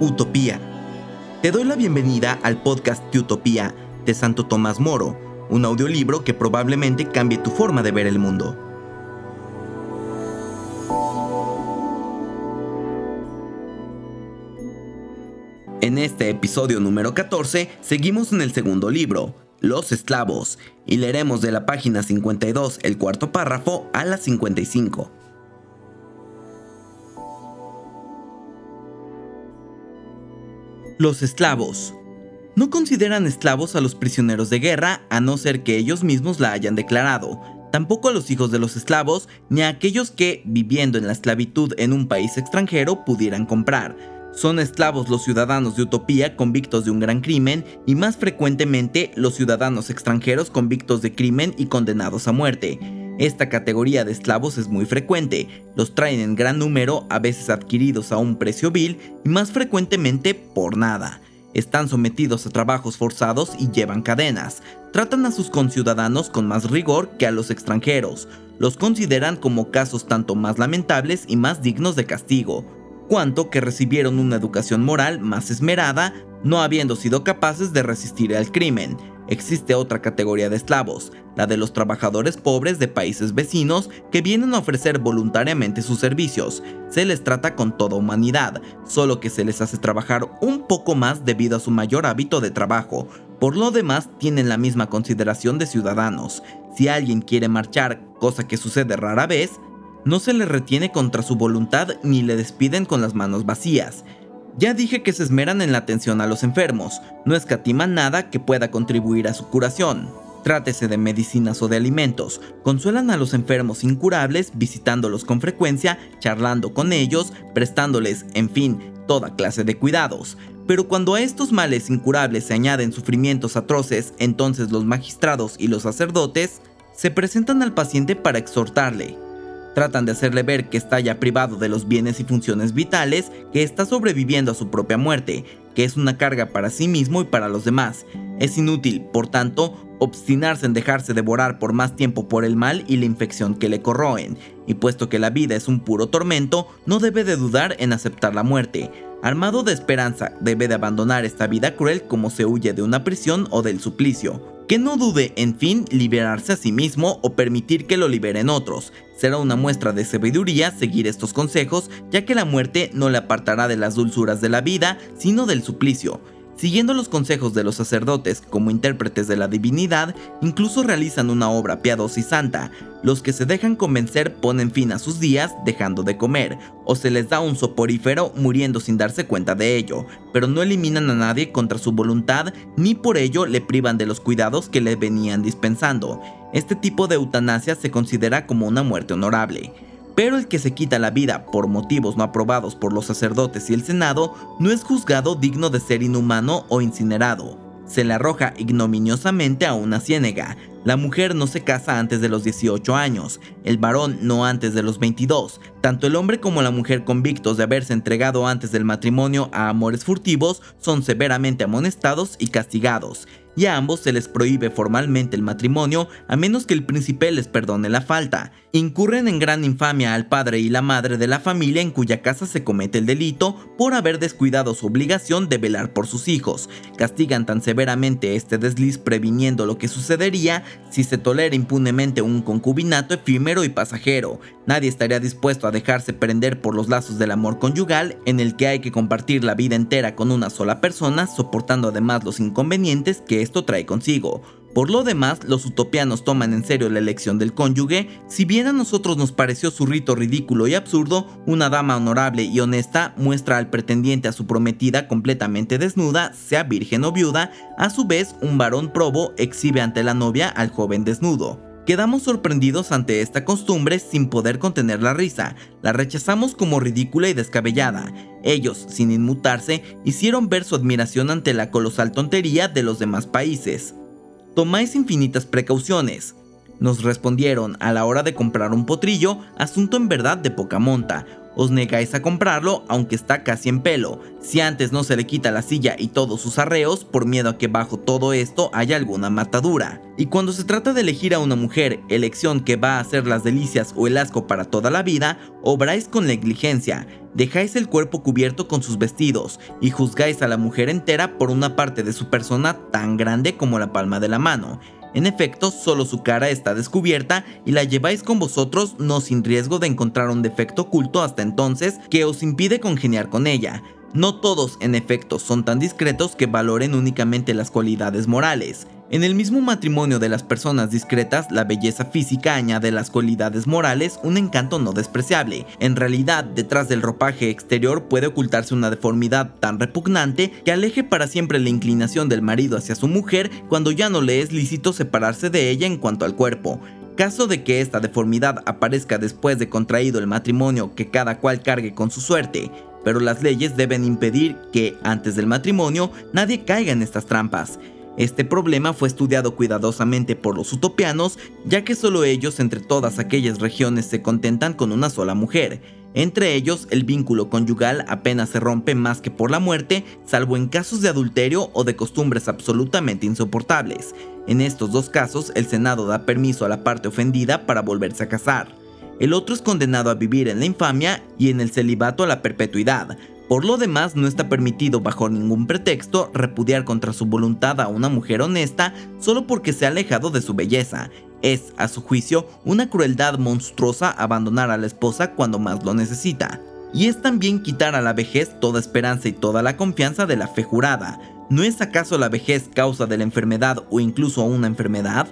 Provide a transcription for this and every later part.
Utopía. Te doy la bienvenida al podcast de Utopía de Santo Tomás Moro, un audiolibro que probablemente cambie tu forma de ver el mundo. En este episodio número 14 seguimos en el segundo libro, Los esclavos, y leeremos de la página 52 el cuarto párrafo a la 55. Los esclavos. No consideran esclavos a los prisioneros de guerra a no ser que ellos mismos la hayan declarado, tampoco a los hijos de los esclavos ni a aquellos que, viviendo en la esclavitud en un país extranjero, pudieran comprar. Son esclavos los ciudadanos de Utopía convictos de un gran crimen y más frecuentemente los ciudadanos extranjeros convictos de crimen y condenados a muerte. Esta categoría de esclavos es muy frecuente, los traen en gran número, a veces adquiridos a un precio vil y más frecuentemente por nada. Están sometidos a trabajos forzados y llevan cadenas. Tratan a sus conciudadanos con más rigor que a los extranjeros. Los consideran como casos tanto más lamentables y más dignos de castigo, cuanto que recibieron una educación moral más esmerada, no habiendo sido capaces de resistir al crimen existe otra categoría de esclavos, la de los trabajadores pobres de países vecinos que vienen a ofrecer voluntariamente sus servicios. Se les trata con toda humanidad, solo que se les hace trabajar un poco más debido a su mayor hábito de trabajo. Por lo demás, tienen la misma consideración de ciudadanos. Si alguien quiere marchar, cosa que sucede rara vez, no se le retiene contra su voluntad ni le despiden con las manos vacías. Ya dije que se esmeran en la atención a los enfermos, no escatiman nada que pueda contribuir a su curación. Trátese de medicinas o de alimentos, consuelan a los enfermos incurables visitándolos con frecuencia, charlando con ellos, prestándoles, en fin, toda clase de cuidados. Pero cuando a estos males incurables se añaden sufrimientos atroces, entonces los magistrados y los sacerdotes se presentan al paciente para exhortarle, Tratan de hacerle ver que está ya privado de los bienes y funciones vitales, que está sobreviviendo a su propia muerte, que es una carga para sí mismo y para los demás. Es inútil, por tanto, obstinarse en dejarse devorar por más tiempo por el mal y la infección que le corroen, y puesto que la vida es un puro tormento, no debe de dudar en aceptar la muerte. Armado de esperanza, debe de abandonar esta vida cruel como se huye de una prisión o del suplicio que no dude en fin liberarse a sí mismo o permitir que lo liberen otros. Será una muestra de sabiduría seguir estos consejos, ya que la muerte no le apartará de las dulzuras de la vida, sino del suplicio. Siguiendo los consejos de los sacerdotes como intérpretes de la divinidad, incluso realizan una obra piadosa y santa. Los que se dejan convencer ponen fin a sus días dejando de comer, o se les da un soporífero muriendo sin darse cuenta de ello, pero no eliminan a nadie contra su voluntad ni por ello le privan de los cuidados que le venían dispensando. Este tipo de eutanasia se considera como una muerte honorable. Pero el que se quita la vida por motivos no aprobados por los sacerdotes y el Senado no es juzgado digno de ser inhumano o incinerado. Se le arroja ignominiosamente a una ciénega. La mujer no se casa antes de los 18 años, el varón no antes de los 22. Tanto el hombre como la mujer convictos de haberse entregado antes del matrimonio a amores furtivos son severamente amonestados y castigados y a ambos se les prohíbe formalmente el matrimonio a menos que el príncipe les perdone la falta. Incurren en gran infamia al padre y la madre de la familia en cuya casa se comete el delito por haber descuidado su obligación de velar por sus hijos. Castigan tan severamente este desliz previniendo lo que sucedería si se tolera impunemente un concubinato efímero y pasajero. Nadie estaría dispuesto a dejarse prender por los lazos del amor conyugal en el que hay que compartir la vida entera con una sola persona, soportando además los inconvenientes que esto trae consigo. Por lo demás, los utopianos toman en serio la elección del cónyuge, si bien a nosotros nos pareció su rito ridículo y absurdo, una dama honorable y honesta muestra al pretendiente a su prometida completamente desnuda, sea virgen o viuda, a su vez un varón probo exhibe ante la novia al joven desnudo. Quedamos sorprendidos ante esta costumbre sin poder contener la risa, la rechazamos como ridícula y descabellada. Ellos, sin inmutarse, hicieron ver su admiración ante la colosal tontería de los demás países. Tomáis infinitas precauciones. Nos respondieron a la hora de comprar un potrillo, asunto en verdad de poca monta. Os negáis a comprarlo aunque está casi en pelo. Si antes no se le quita la silla y todos sus arreos por miedo a que bajo todo esto haya alguna matadura. Y cuando se trata de elegir a una mujer, elección que va a hacer las delicias o el asco para toda la vida, obráis con negligencia. Dejáis el cuerpo cubierto con sus vestidos y juzgáis a la mujer entera por una parte de su persona tan grande como la palma de la mano en efecto, solo su cara está descubierta y la lleváis con vosotros no sin riesgo de encontrar un defecto oculto hasta entonces que os impide congeniar con ella. No todos, en efecto, son tan discretos que valoren únicamente las cualidades morales. En el mismo matrimonio de las personas discretas, la belleza física añade las cualidades morales un encanto no despreciable. En realidad, detrás del ropaje exterior puede ocultarse una deformidad tan repugnante que aleje para siempre la inclinación del marido hacia su mujer cuando ya no le es lícito separarse de ella en cuanto al cuerpo. Caso de que esta deformidad aparezca después de contraído el matrimonio, que cada cual cargue con su suerte, pero las leyes deben impedir que, antes del matrimonio, nadie caiga en estas trampas. Este problema fue estudiado cuidadosamente por los utopianos, ya que solo ellos entre todas aquellas regiones se contentan con una sola mujer. Entre ellos, el vínculo conyugal apenas se rompe más que por la muerte, salvo en casos de adulterio o de costumbres absolutamente insoportables. En estos dos casos, el Senado da permiso a la parte ofendida para volverse a casar. El otro es condenado a vivir en la infamia y en el celibato a la perpetuidad, por lo demás, no está permitido bajo ningún pretexto repudiar contra su voluntad a una mujer honesta solo porque se ha alejado de su belleza. Es, a su juicio, una crueldad monstruosa abandonar a la esposa cuando más lo necesita. Y es también quitar a la vejez toda esperanza y toda la confianza de la fe jurada. ¿No es acaso la vejez causa de la enfermedad o incluso una enfermedad?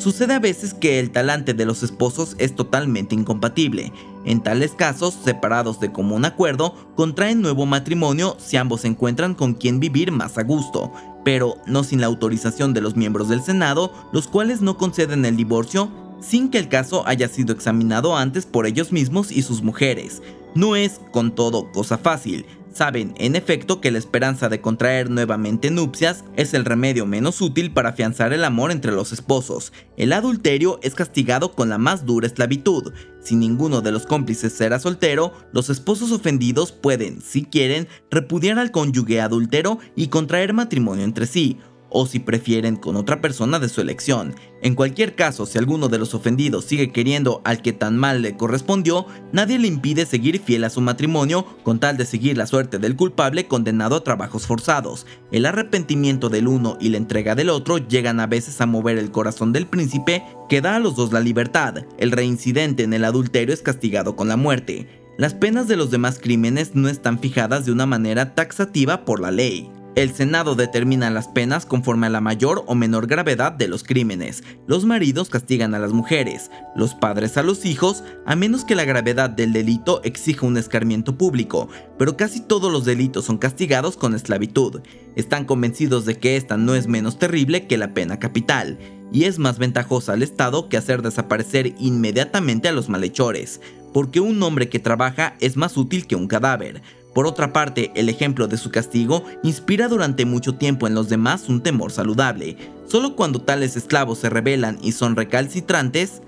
Sucede a veces que el talante de los esposos es totalmente incompatible. En tales casos, separados de común acuerdo, contraen nuevo matrimonio si ambos encuentran con quien vivir más a gusto, pero no sin la autorización de los miembros del Senado, los cuales no conceden el divorcio sin que el caso haya sido examinado antes por ellos mismos y sus mujeres. No es, con todo, cosa fácil, Saben, en efecto, que la esperanza de contraer nuevamente nupcias es el remedio menos útil para afianzar el amor entre los esposos. El adulterio es castigado con la más dura esclavitud. Si ninguno de los cómplices será soltero, los esposos ofendidos pueden, si quieren, repudiar al cónyuge adúltero y contraer matrimonio entre sí, o si prefieren con otra persona de su elección. En cualquier caso, si alguno de los ofendidos sigue queriendo al que tan mal le correspondió, nadie le impide seguir fiel a su matrimonio con tal de seguir la suerte del culpable condenado a trabajos forzados. El arrepentimiento del uno y la entrega del otro llegan a veces a mover el corazón del príncipe que da a los dos la libertad. El reincidente en el adulterio es castigado con la muerte. Las penas de los demás crímenes no están fijadas de una manera taxativa por la ley. El Senado determina las penas conforme a la mayor o menor gravedad de los crímenes. Los maridos castigan a las mujeres, los padres a los hijos, a menos que la gravedad del delito exija un escarmiento público, pero casi todos los delitos son castigados con esclavitud. Están convencidos de que esta no es menos terrible que la pena capital, y es más ventajosa al Estado que hacer desaparecer inmediatamente a los malhechores, porque un hombre que trabaja es más útil que un cadáver. Por otra parte, el ejemplo de su castigo inspira durante mucho tiempo en los demás un temor saludable. Solo cuando tales esclavos se rebelan y son recalcitrantes,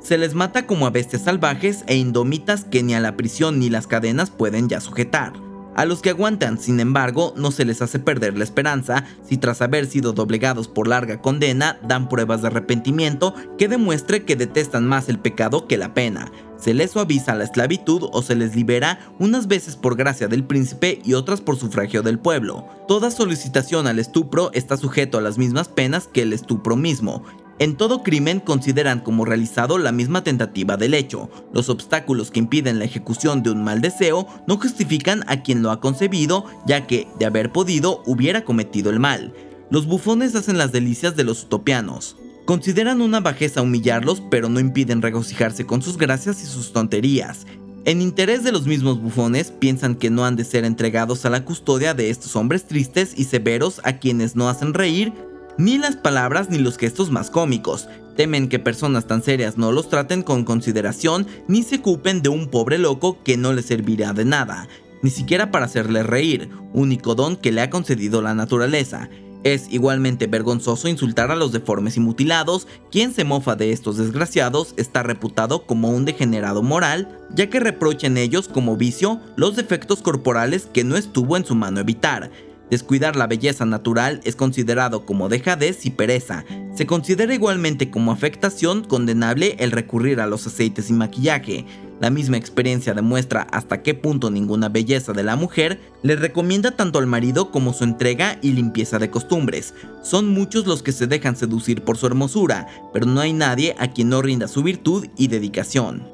se les mata como a bestias salvajes e indomitas que ni a la prisión ni las cadenas pueden ya sujetar. A los que aguantan, sin embargo, no se les hace perder la esperanza si tras haber sido doblegados por larga condena dan pruebas de arrepentimiento que demuestre que detestan más el pecado que la pena. Se les suaviza la esclavitud o se les libera unas veces por gracia del príncipe y otras por sufragio del pueblo. Toda solicitación al estupro está sujeto a las mismas penas que el estupro mismo, en todo crimen consideran como realizado la misma tentativa del hecho. Los obstáculos que impiden la ejecución de un mal deseo no justifican a quien lo ha concebido, ya que, de haber podido, hubiera cometido el mal. Los bufones hacen las delicias de los utopianos. Consideran una bajeza humillarlos, pero no impiden regocijarse con sus gracias y sus tonterías. En interés de los mismos bufones, piensan que no han de ser entregados a la custodia de estos hombres tristes y severos a quienes no hacen reír ni las palabras ni los gestos más cómicos. Temen que personas tan serias no los traten con consideración ni se ocupen de un pobre loco que no les servirá de nada, ni siquiera para hacerle reír, único don que le ha concedido la naturaleza. Es igualmente vergonzoso insultar a los deformes y mutilados, quien se mofa de estos desgraciados está reputado como un degenerado moral, ya que reprocha en ellos como vicio los defectos corporales que no estuvo en su mano evitar. Descuidar la belleza natural es considerado como dejadez y pereza. Se considera igualmente como afectación condenable el recurrir a los aceites y maquillaje. La misma experiencia demuestra hasta qué punto ninguna belleza de la mujer le recomienda tanto al marido como su entrega y limpieza de costumbres. Son muchos los que se dejan seducir por su hermosura, pero no hay nadie a quien no rinda su virtud y dedicación.